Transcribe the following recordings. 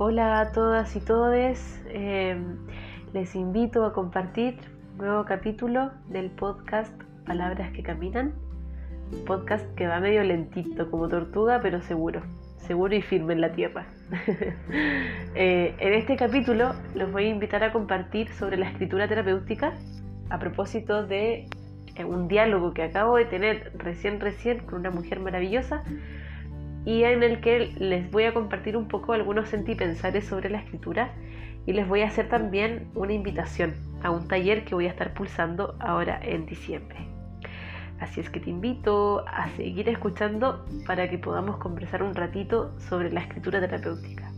Hola a todas y todes. Em, les invito a compartir un nuevo capítulo del podcast Palabras que Caminan. Un podcast que va medio lentito como tortuga, pero seguro. Seguro y firme en la tierra. Eh, en este capítulo los voy a invitar a compartir sobre la escritura terapéutica a propósito de eh, un diálogo que acabo de tener recién recién con una mujer maravillosa y en el que les voy a compartir un poco algunos sentipensares sobre la escritura y les voy a hacer también una invitación a un taller que voy a estar pulsando ahora en diciembre. Así es que te invito a seguir escuchando para que podamos conversar un ratito sobre la escritura terapéutica.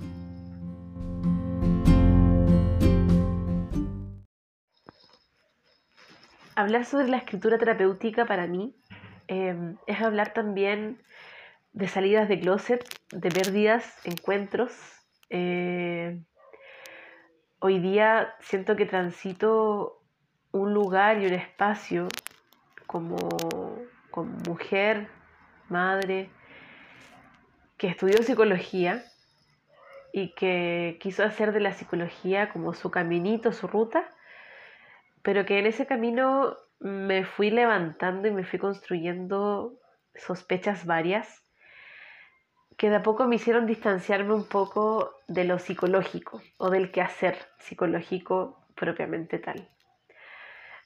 Hablar sobre la escritura terapéutica para mí eh, es hablar también de salidas de closet, de pérdidas, encuentros. Eh, hoy día siento que transito un lugar y un espacio como, como mujer, madre, que estudió psicología y que quiso hacer de la psicología como su caminito, su ruta, pero que en ese camino me fui levantando y me fui construyendo sospechas varias que de a poco me hicieron distanciarme un poco de lo psicológico o del quehacer psicológico propiamente tal.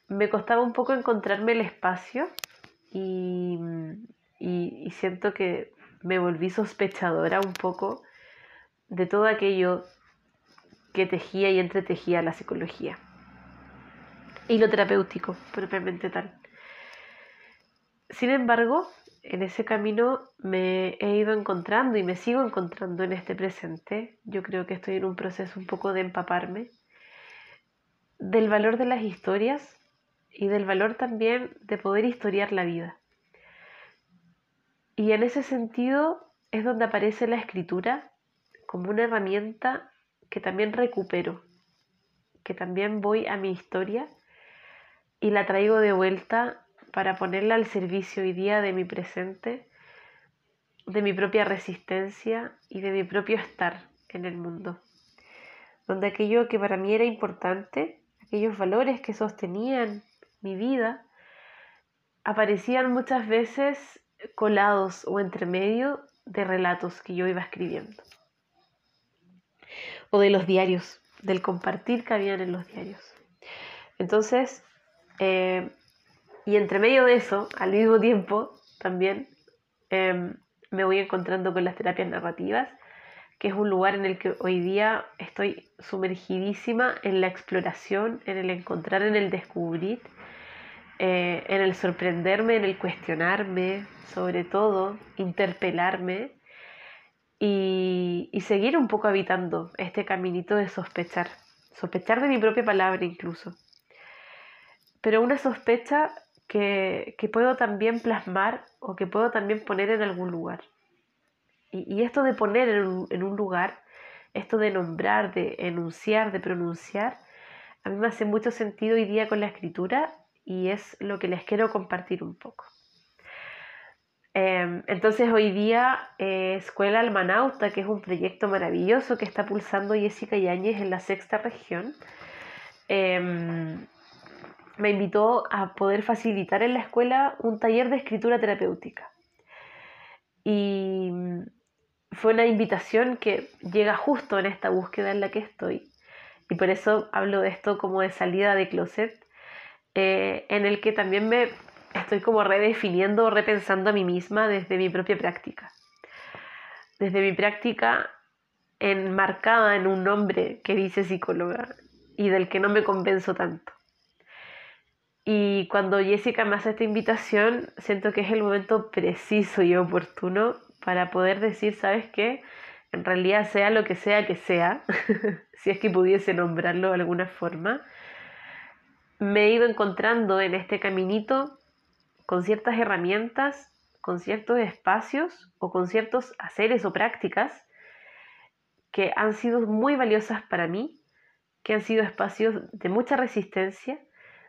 Me costaba un poco encontrarme el espacio y, y, siento que me volví sospechadora un poco de todo aquello que tejía y entretejía la psicología y lo terapéutico propiamente tal. Sin embargo, en ese camino me he ido encontrando y me sigo encontrando en este presente. Yo creo que estoy en un proceso un poco de empaparme del valor de las historias y del valor también de poder historiar la vida. Y en ese sentido es donde aparece la escritura como una herramienta que también recupero, que también voy a mi historia y la traigo de vuelta para ponerla al servicio hoy día de mi presente, de mi propia resistencia y de mi propio estar en el mundo. Donde aquello que para mí era importante, aquellos valores que sostenían mi vida, aparecían muchas veces colados o entre medio de relatos que yo iba escribiendo. O de los diarios, del compartir que habían en los diarios. Entonces, eh, y entre medio de eso, al mismo tiempo, también em, me voy encontrando con las terapias narrativas, que es un lugar en el que hoy día estoy sumergidísima en la exploración, en el encontrar, en el descubrir, eh, en el sorprenderme, en el cuestionarme, sobre todo, interpelarme y, y seguir un poco habitando este caminito de sospechar, sospechar de mi propia palabra incluso. Pero una sospecha que, puedo también plasmar o que puedo también poner en algún lugar. Y, esto de poner en un, lugar, esto de nombrar, de enunciar, de pronunciar, a mí me hace mucho sentido hoy día con la escritura y es lo que les quiero compartir un poco. Em, entonces hoy día eh, Escuela Almanauta, que es un proyecto maravilloso que está pulsando Jessica Yáñez en la sexta región, em, me invitó a poder facilitar en la escuela un taller de escritura terapéutica. Y fue una invitación que llega justo en esta búsqueda en la que estoy. Y por eso hablo de esto como de salida de closet, eh, en el que también me estoy como redefiniendo, repensando a mí misma desde mi propia práctica. Desde mi práctica enmarcada en un nombre que dice psicóloga y del que no me convenzo tanto. Y cuando Jessica me hace esta invitación, siento que es el momento preciso y oportuno para poder decir, ¿sabes qué? En realidad sea lo que sea que sea, si es que pudiese nombrarlo de alguna forma, me he ido encontrando en este caminito con ciertas herramientas, con ciertos espacios o con ciertos haceres o prácticas que han sido muy valiosas para mí, que han sido espacios de mucha resistencia,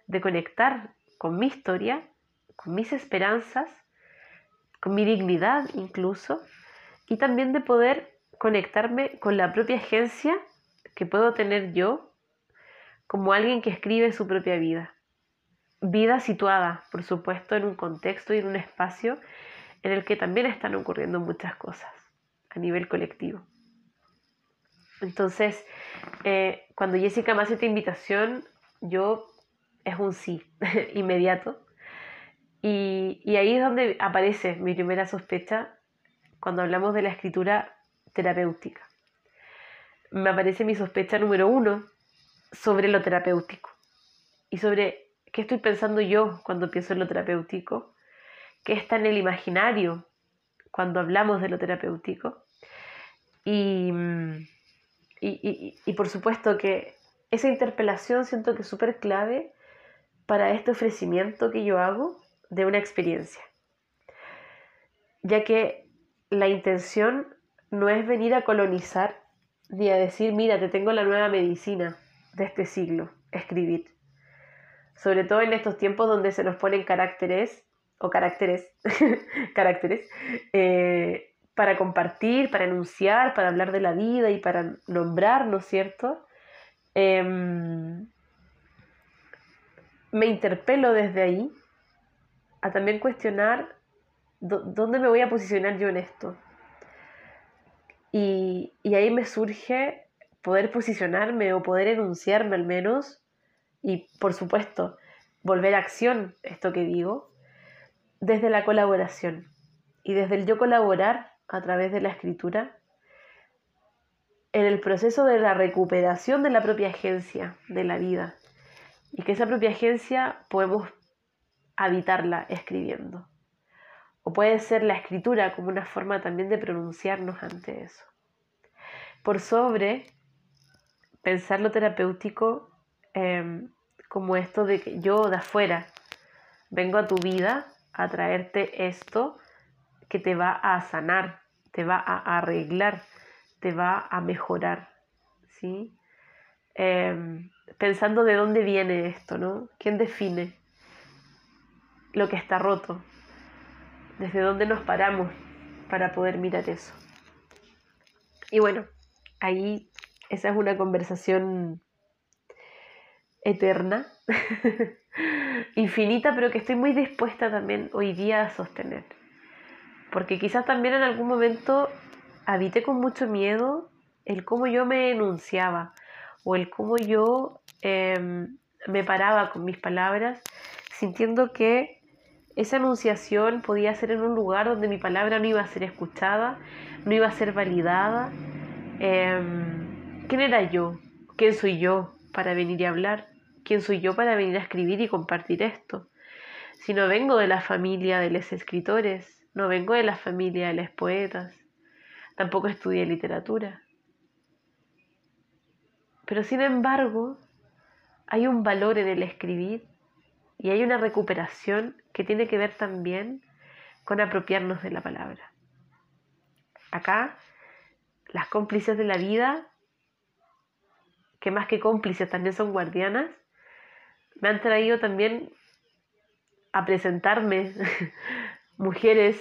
de conectar con mi historia, con mis esperanzas, con mi dignidad incluso, y también de poder conectarme con la propia agencia que puedo tener yo como alguien que escribe su propia vida. Vida situada, por supuesto, en un contexto y en un espacio en el que también están ocurriendo muchas cosas a nivel colectivo. Entonces, eh, cuando Jessica me hace esta invitación, yo es un sí inmediato. Y, ahí es donde aparece mi primera sospecha cuando hablamos de la escritura terapéutica. Me aparece mi sospecha número uno sobre lo terapéutico y sobre qué estoy pensando yo cuando pienso en lo terapéutico, qué está en el imaginario cuando hablamos de lo terapéutico. Y, y, y por supuesto que esa interpelación siento que es súper clave para este ofrecimiento que yo hago de una experiencia, ya que la intención no es venir a colonizar ni a decir, mira, te tengo la nueva medicina de este siglo, escribir. Sobre todo en estos tiempos donde se nos ponen caracteres o caracteres, caracteres, eh, para compartir, para enunciar, para hablar de la vida y para nombrar, ¿no es cierto? Em, me interpelo desde ahí a también cuestionar dónde me voy a posicionar yo en esto. Y, y, ahí me surge poder posicionarme o poder enunciarme al menos y por supuesto volver a acción esto que digo desde la colaboración y desde el yo colaborar a través de la escritura en el proceso de la recuperación de la propia agencia de la vida y que esa propia agencia podemos habitarla escribiendo. O puede ser la escritura como una forma también de pronunciarnos ante eso. Por sobre pensar lo terapéutico em, como esto de que yo de afuera vengo a tu vida a traerte esto que te va a sanar, te va a arreglar, te va a mejorar, ¿sí? Em, pensando de dónde viene esto, ¿no? ¿Quién define lo que está roto? ¿Desde dónde nos paramos para poder mirar eso? Y bueno, ahí esa es una conversación eterna, infinita, pero que estoy muy dispuesta también hoy día a sostener. Porque quizás también en algún momento habité con mucho miedo el cómo yo me enunciaba, o el cómo yo em, me paraba con mis palabras, sintiendo que esa enunciación podía ser en un lugar donde mi palabra no iba a ser escuchada, no iba a ser validada. Em, ¿Quién era yo? ¿Quién soy yo para venir y hablar? ¿Quién soy yo para venir a escribir y compartir esto? Si no vengo de la familia de los escritores, no vengo de la familia de los poetas, tampoco estudié literatura. Pero sin embargo, hay un valor en el escribir y hay una recuperación que tiene que ver también con apropiarnos de la palabra. Acá, las cómplices de la vida, que más que cómplices también son guardianas, me han traído también a presentarme mujeres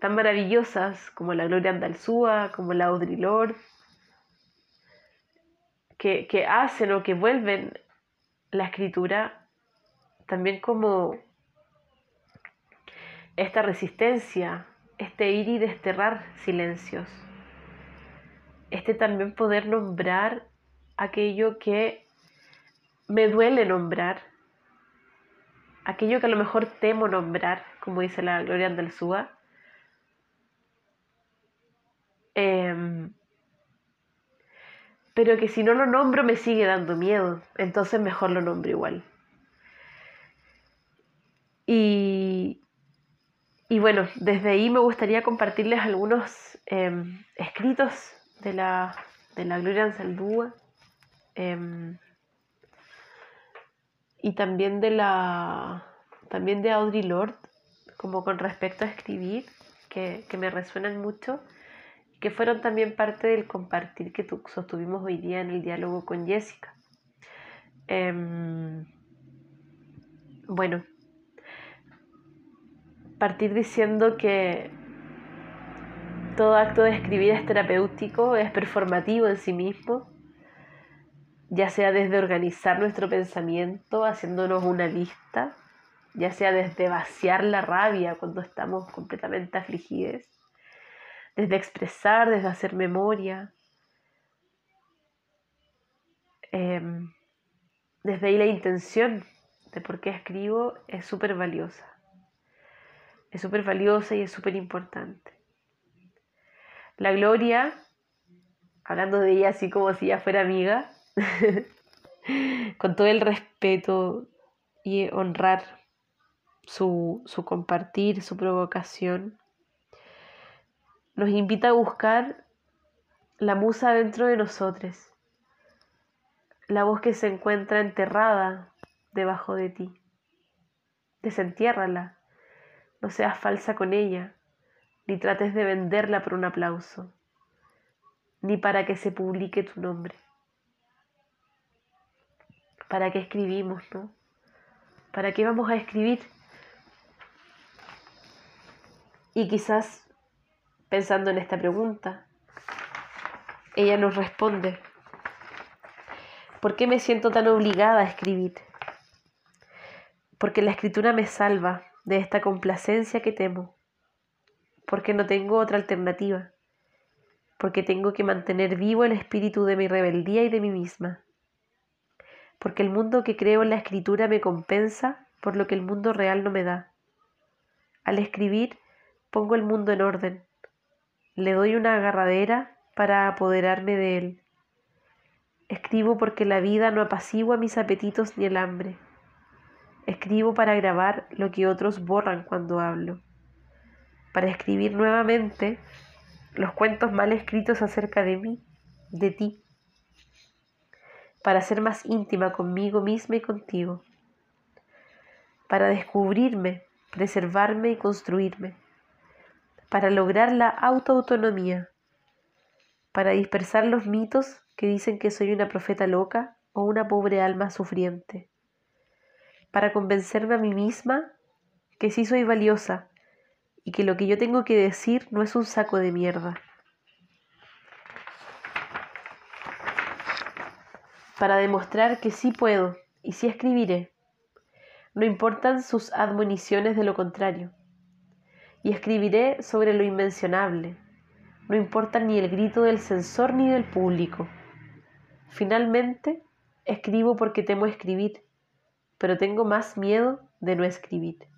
tan maravillosas como la Gloria Andalzúa, como la Audre Lorde, que, hacen o que vuelven la escritura también como esta resistencia, este ir y desterrar silencios, este también poder nombrar aquello que me duele nombrar, aquello que a lo mejor temo nombrar, como dice la Gloria Andalzúa. Eh, pero que si no lo nombro me sigue dando miedo, entonces mejor lo nombro igual. Y, y bueno, desde ahí me gustaría compartirles algunos em, escritos de la, de la Gloria Ansaldúa em, y también de la también de Audre Lorde, como con respecto a escribir, que, que me resuenan mucho que fueron también parte del compartir que sostuvimos hoy día en el diálogo con Jessica. Em, bueno, partir diciendo que todo acto de escribir es terapéutico, es performativo en sí mismo, ya sea desde organizar nuestro pensamiento, haciéndonos una lista, ya sea desde vaciar la rabia cuando estamos completamente afligidos, desde expresar, desde hacer memoria. Em, desde ahí la intención de por qué escribo es súper valiosa. Es súper valiosa y es súper importante. La Gloria, hablando de ella así como si ya fuera amiga, con todo el respeto y honrar su, su compartir, su provocación, nos invita a buscar la musa dentro de nosotros, la voz que se encuentra enterrada debajo de ti. Desentiérrala, no seas falsa con ella, ni trates de venderla por un aplauso, ni para que se publique tu nombre. ¿Para qué escribimos, no? ¿Para qué vamos a escribir? Y quizás pensando en esta pregunta, ella nos responde, ¿por qué me siento tan obligada a escribir? Porque la escritura me salva de esta complacencia que temo, porque no tengo otra alternativa, porque tengo que mantener vivo el espíritu de mi rebeldía y de mí misma, porque el mundo que creo en la escritura me compensa por lo que el mundo real no me da. Al escribir pongo el mundo en orden, le doy una agarradera para apoderarme de él. Escribo porque la vida no apacigua mis apetitos ni el hambre. Escribo para grabar lo que otros borran cuando hablo. Para escribir nuevamente los cuentos mal escritos acerca de mí, de ti. Para ser más íntima conmigo misma y contigo. Para descubrirme, preservarme y construirme para lograr la autoautonomía, para dispersar los mitos que dicen que soy una profeta loca o una pobre alma sufriente, para convencerme a mí misma que sí soy valiosa y que lo que yo tengo que decir no es un saco de mierda. Para demostrar que sí puedo y sí escribiré. No importan sus admoniciones de lo contrario y escribiré sobre lo inmencionable. No importa ni el grito del censor ni del público. Finalmente, escribo porque temo escribir, pero tengo más miedo de no escribir.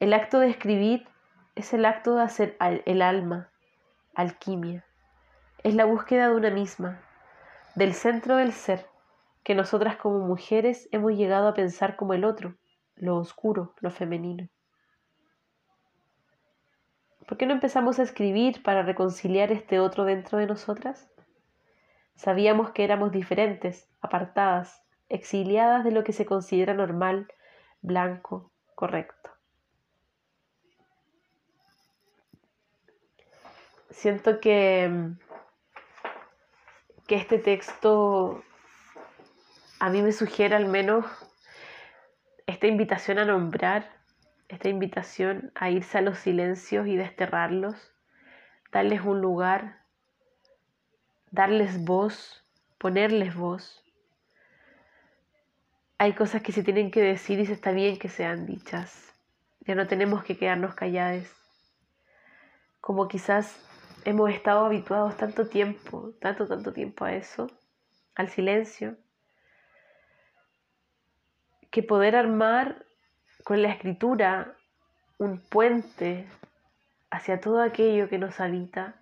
El acto de escribir es el acto de hacer el alma, alquimia. Es la búsqueda de una misma, del centro del ser, que nosotras como mujeres hemos llegado a pensar como el otro, lo oscuro, lo femenino. ¿Por qué no empezamos a escribir para reconciliar este otro dentro de nosotras? Sabíamos que éramos diferentes, apartadas, exiliadas de lo que se considera normal, blanco, correcto. Siento que, que este texto a mí me sugiere al menos esta invitación a nombrar esta invitación a irse a los silencios y desterrarlos, darles un lugar, darles voz, ponerles voz. Hay cosas que se tienen que decir y se está bien que sean dichas. Ya no tenemos que quedarnos calladas. Como quizás hemos estado habituados tanto tiempo, tanto, tanto tiempo a eso, al silencio, que poder armar con la escritura un puente hacia todo aquello que nos habita,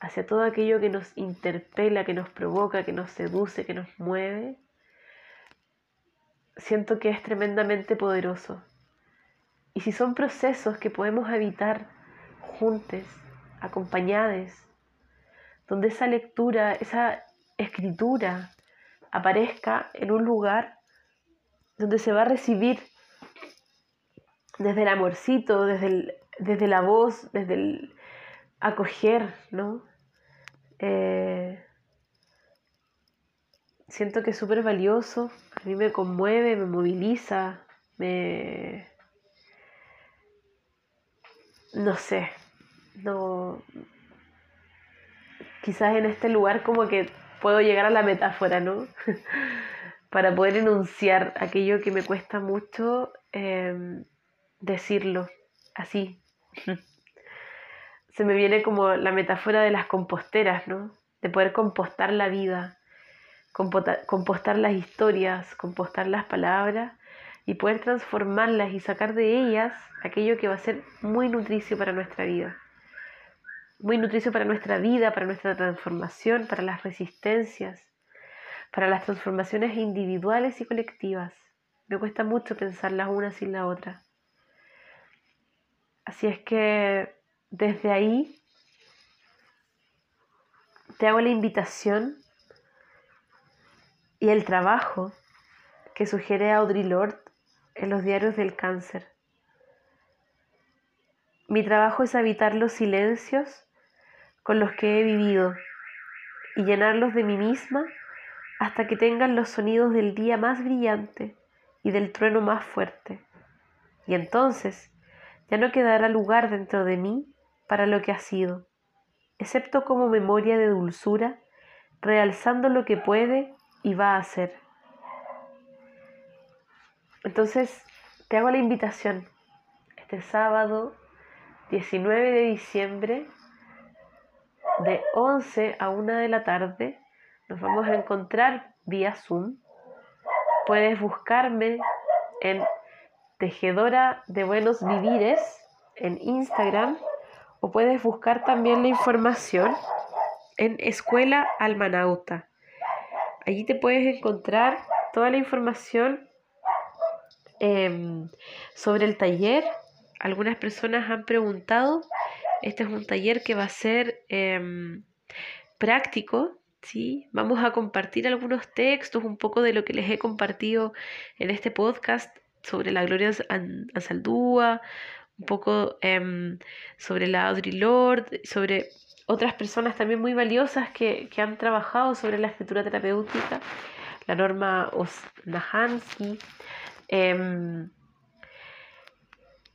hacia todo aquello que nos interpela, que nos provoca, que nos seduce, que nos mueve, siento que es tremendamente poderoso. Y si son procesos que podemos habitar juntos, acompañados, donde esa lectura, esa escritura aparezca en un lugar donde se va a recibir desde el amorcito, desde, desde la voz, desde el acoger, ¿no? Eh, siento que es súper valioso, a mí me conmueve, me moviliza, me... No sé, no, quizás en este lugar como que puedo llegar a la metáfora, ¿no? Para poder enunciar aquello que me cuesta mucho em, decirlo así. Se me viene como la metáfora de las composteras, ¿no? De poder compostar la vida, compostar las historias, compostar las palabras y poder transformarlas y sacar de ellas aquello que va a ser muy nutricio para nuestra vida muy nutricio para nuestra vida, para nuestra transformación, para las resistencias, para las transformaciones individuales y colectivas. Me cuesta mucho pensar las una sin la otra. Así es que desde ahí te hago la invitación y el trabajo que sugiere Audre Lorde en los diarios del cáncer. Mi trabajo es habitar los silencios con los que he vivido y llenarlos de mí misma hasta que tengan los sonidos del día más brillante y del trueno más fuerte. Y entonces ya no quedará lugar dentro de mí para lo que ha sido, excepto como memoria de dulzura, realzando lo que puede y va a ser. Entonces, te hago la invitación este sábado 19 de diciembre de 11 a 1 de la tarde. Nos vamos a encontrar vía Zoom. Puedes buscarme en Tejedora de Buenos Vivires en Instagram o puedes buscar también la información en Escuela Almanauta. Allí te puedes encontrar toda la información em, sobre el taller. Algunas personas han preguntado este es un taller que va a ser em, práctico, ¿sí? Vamos a compartir algunos textos, un poco de lo que les he compartido en este podcast sobre la Gloria Ansaldúa, un poco em, sobre la Audre Lorde, sobre otras personas también muy valiosas que, han trabajado sobre la escritura terapéutica, la norma Osnahansky. Em,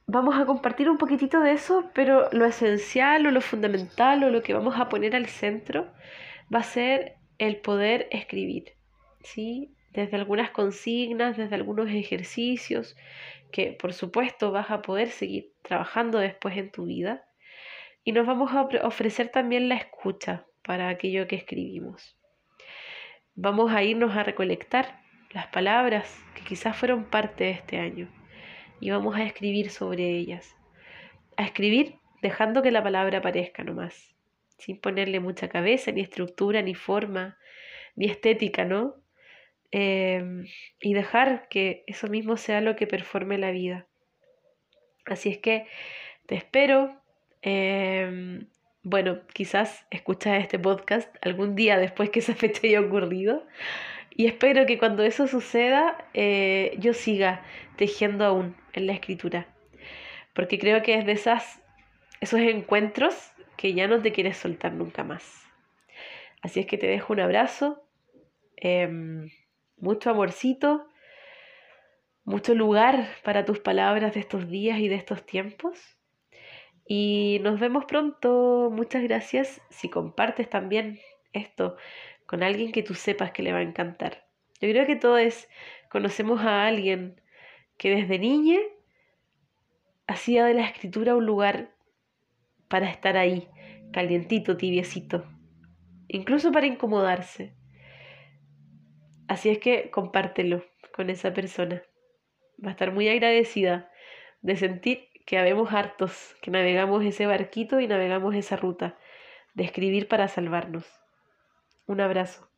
vamos a compartir un poquitito de eso, pero lo esencial o lo fundamental o lo que vamos a poner al centro va a ser el poder escribir, ¿sí? Desde algunas consignas, desde algunos ejercicios que por supuesto vas a poder seguir trabajando después en tu vida. Y nos vamos a ofrecer también la escucha para aquello que escribimos. Vamos a irnos a recolectar las palabras que quizás fueron parte de este año y vamos a escribir sobre ellas. A escribir dejando que la palabra aparezca nomás, sin ponerle mucha cabeza, ni estructura, ni forma, ni estética, ¿no? Em, y dejar que eso mismo sea lo que performe la vida. Así es que te espero. Em, bueno, quizás escuchas este podcast algún día después que esa fecha haya ocurrido. Y espero que cuando eso suceda eh, yo siga tejiendo aún en la escritura. Porque creo que es de esas, esos encuentros que ya no te quieres soltar nunca más. Así es que te dejo un abrazo, em, mucho amorcito, mucho lugar para tus palabras de estos días y de estos tiempos. Y nos vemos pronto. Muchas gracias si compartes también esto con alguien que tú sepas que le va a encantar. Yo creo que todos conocemos a alguien que desde niña hacía de la escritura un lugar para estar ahí, calientito, tibiecito, incluso para incomodarse. Así es que compártelo con esa persona. Va a estar muy agradecida de sentir que habemos hartos, que navegamos ese barquito y navegamos esa ruta, de escribir para salvarnos. Un abrazo.